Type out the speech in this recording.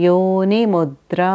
योनिमुद्रा।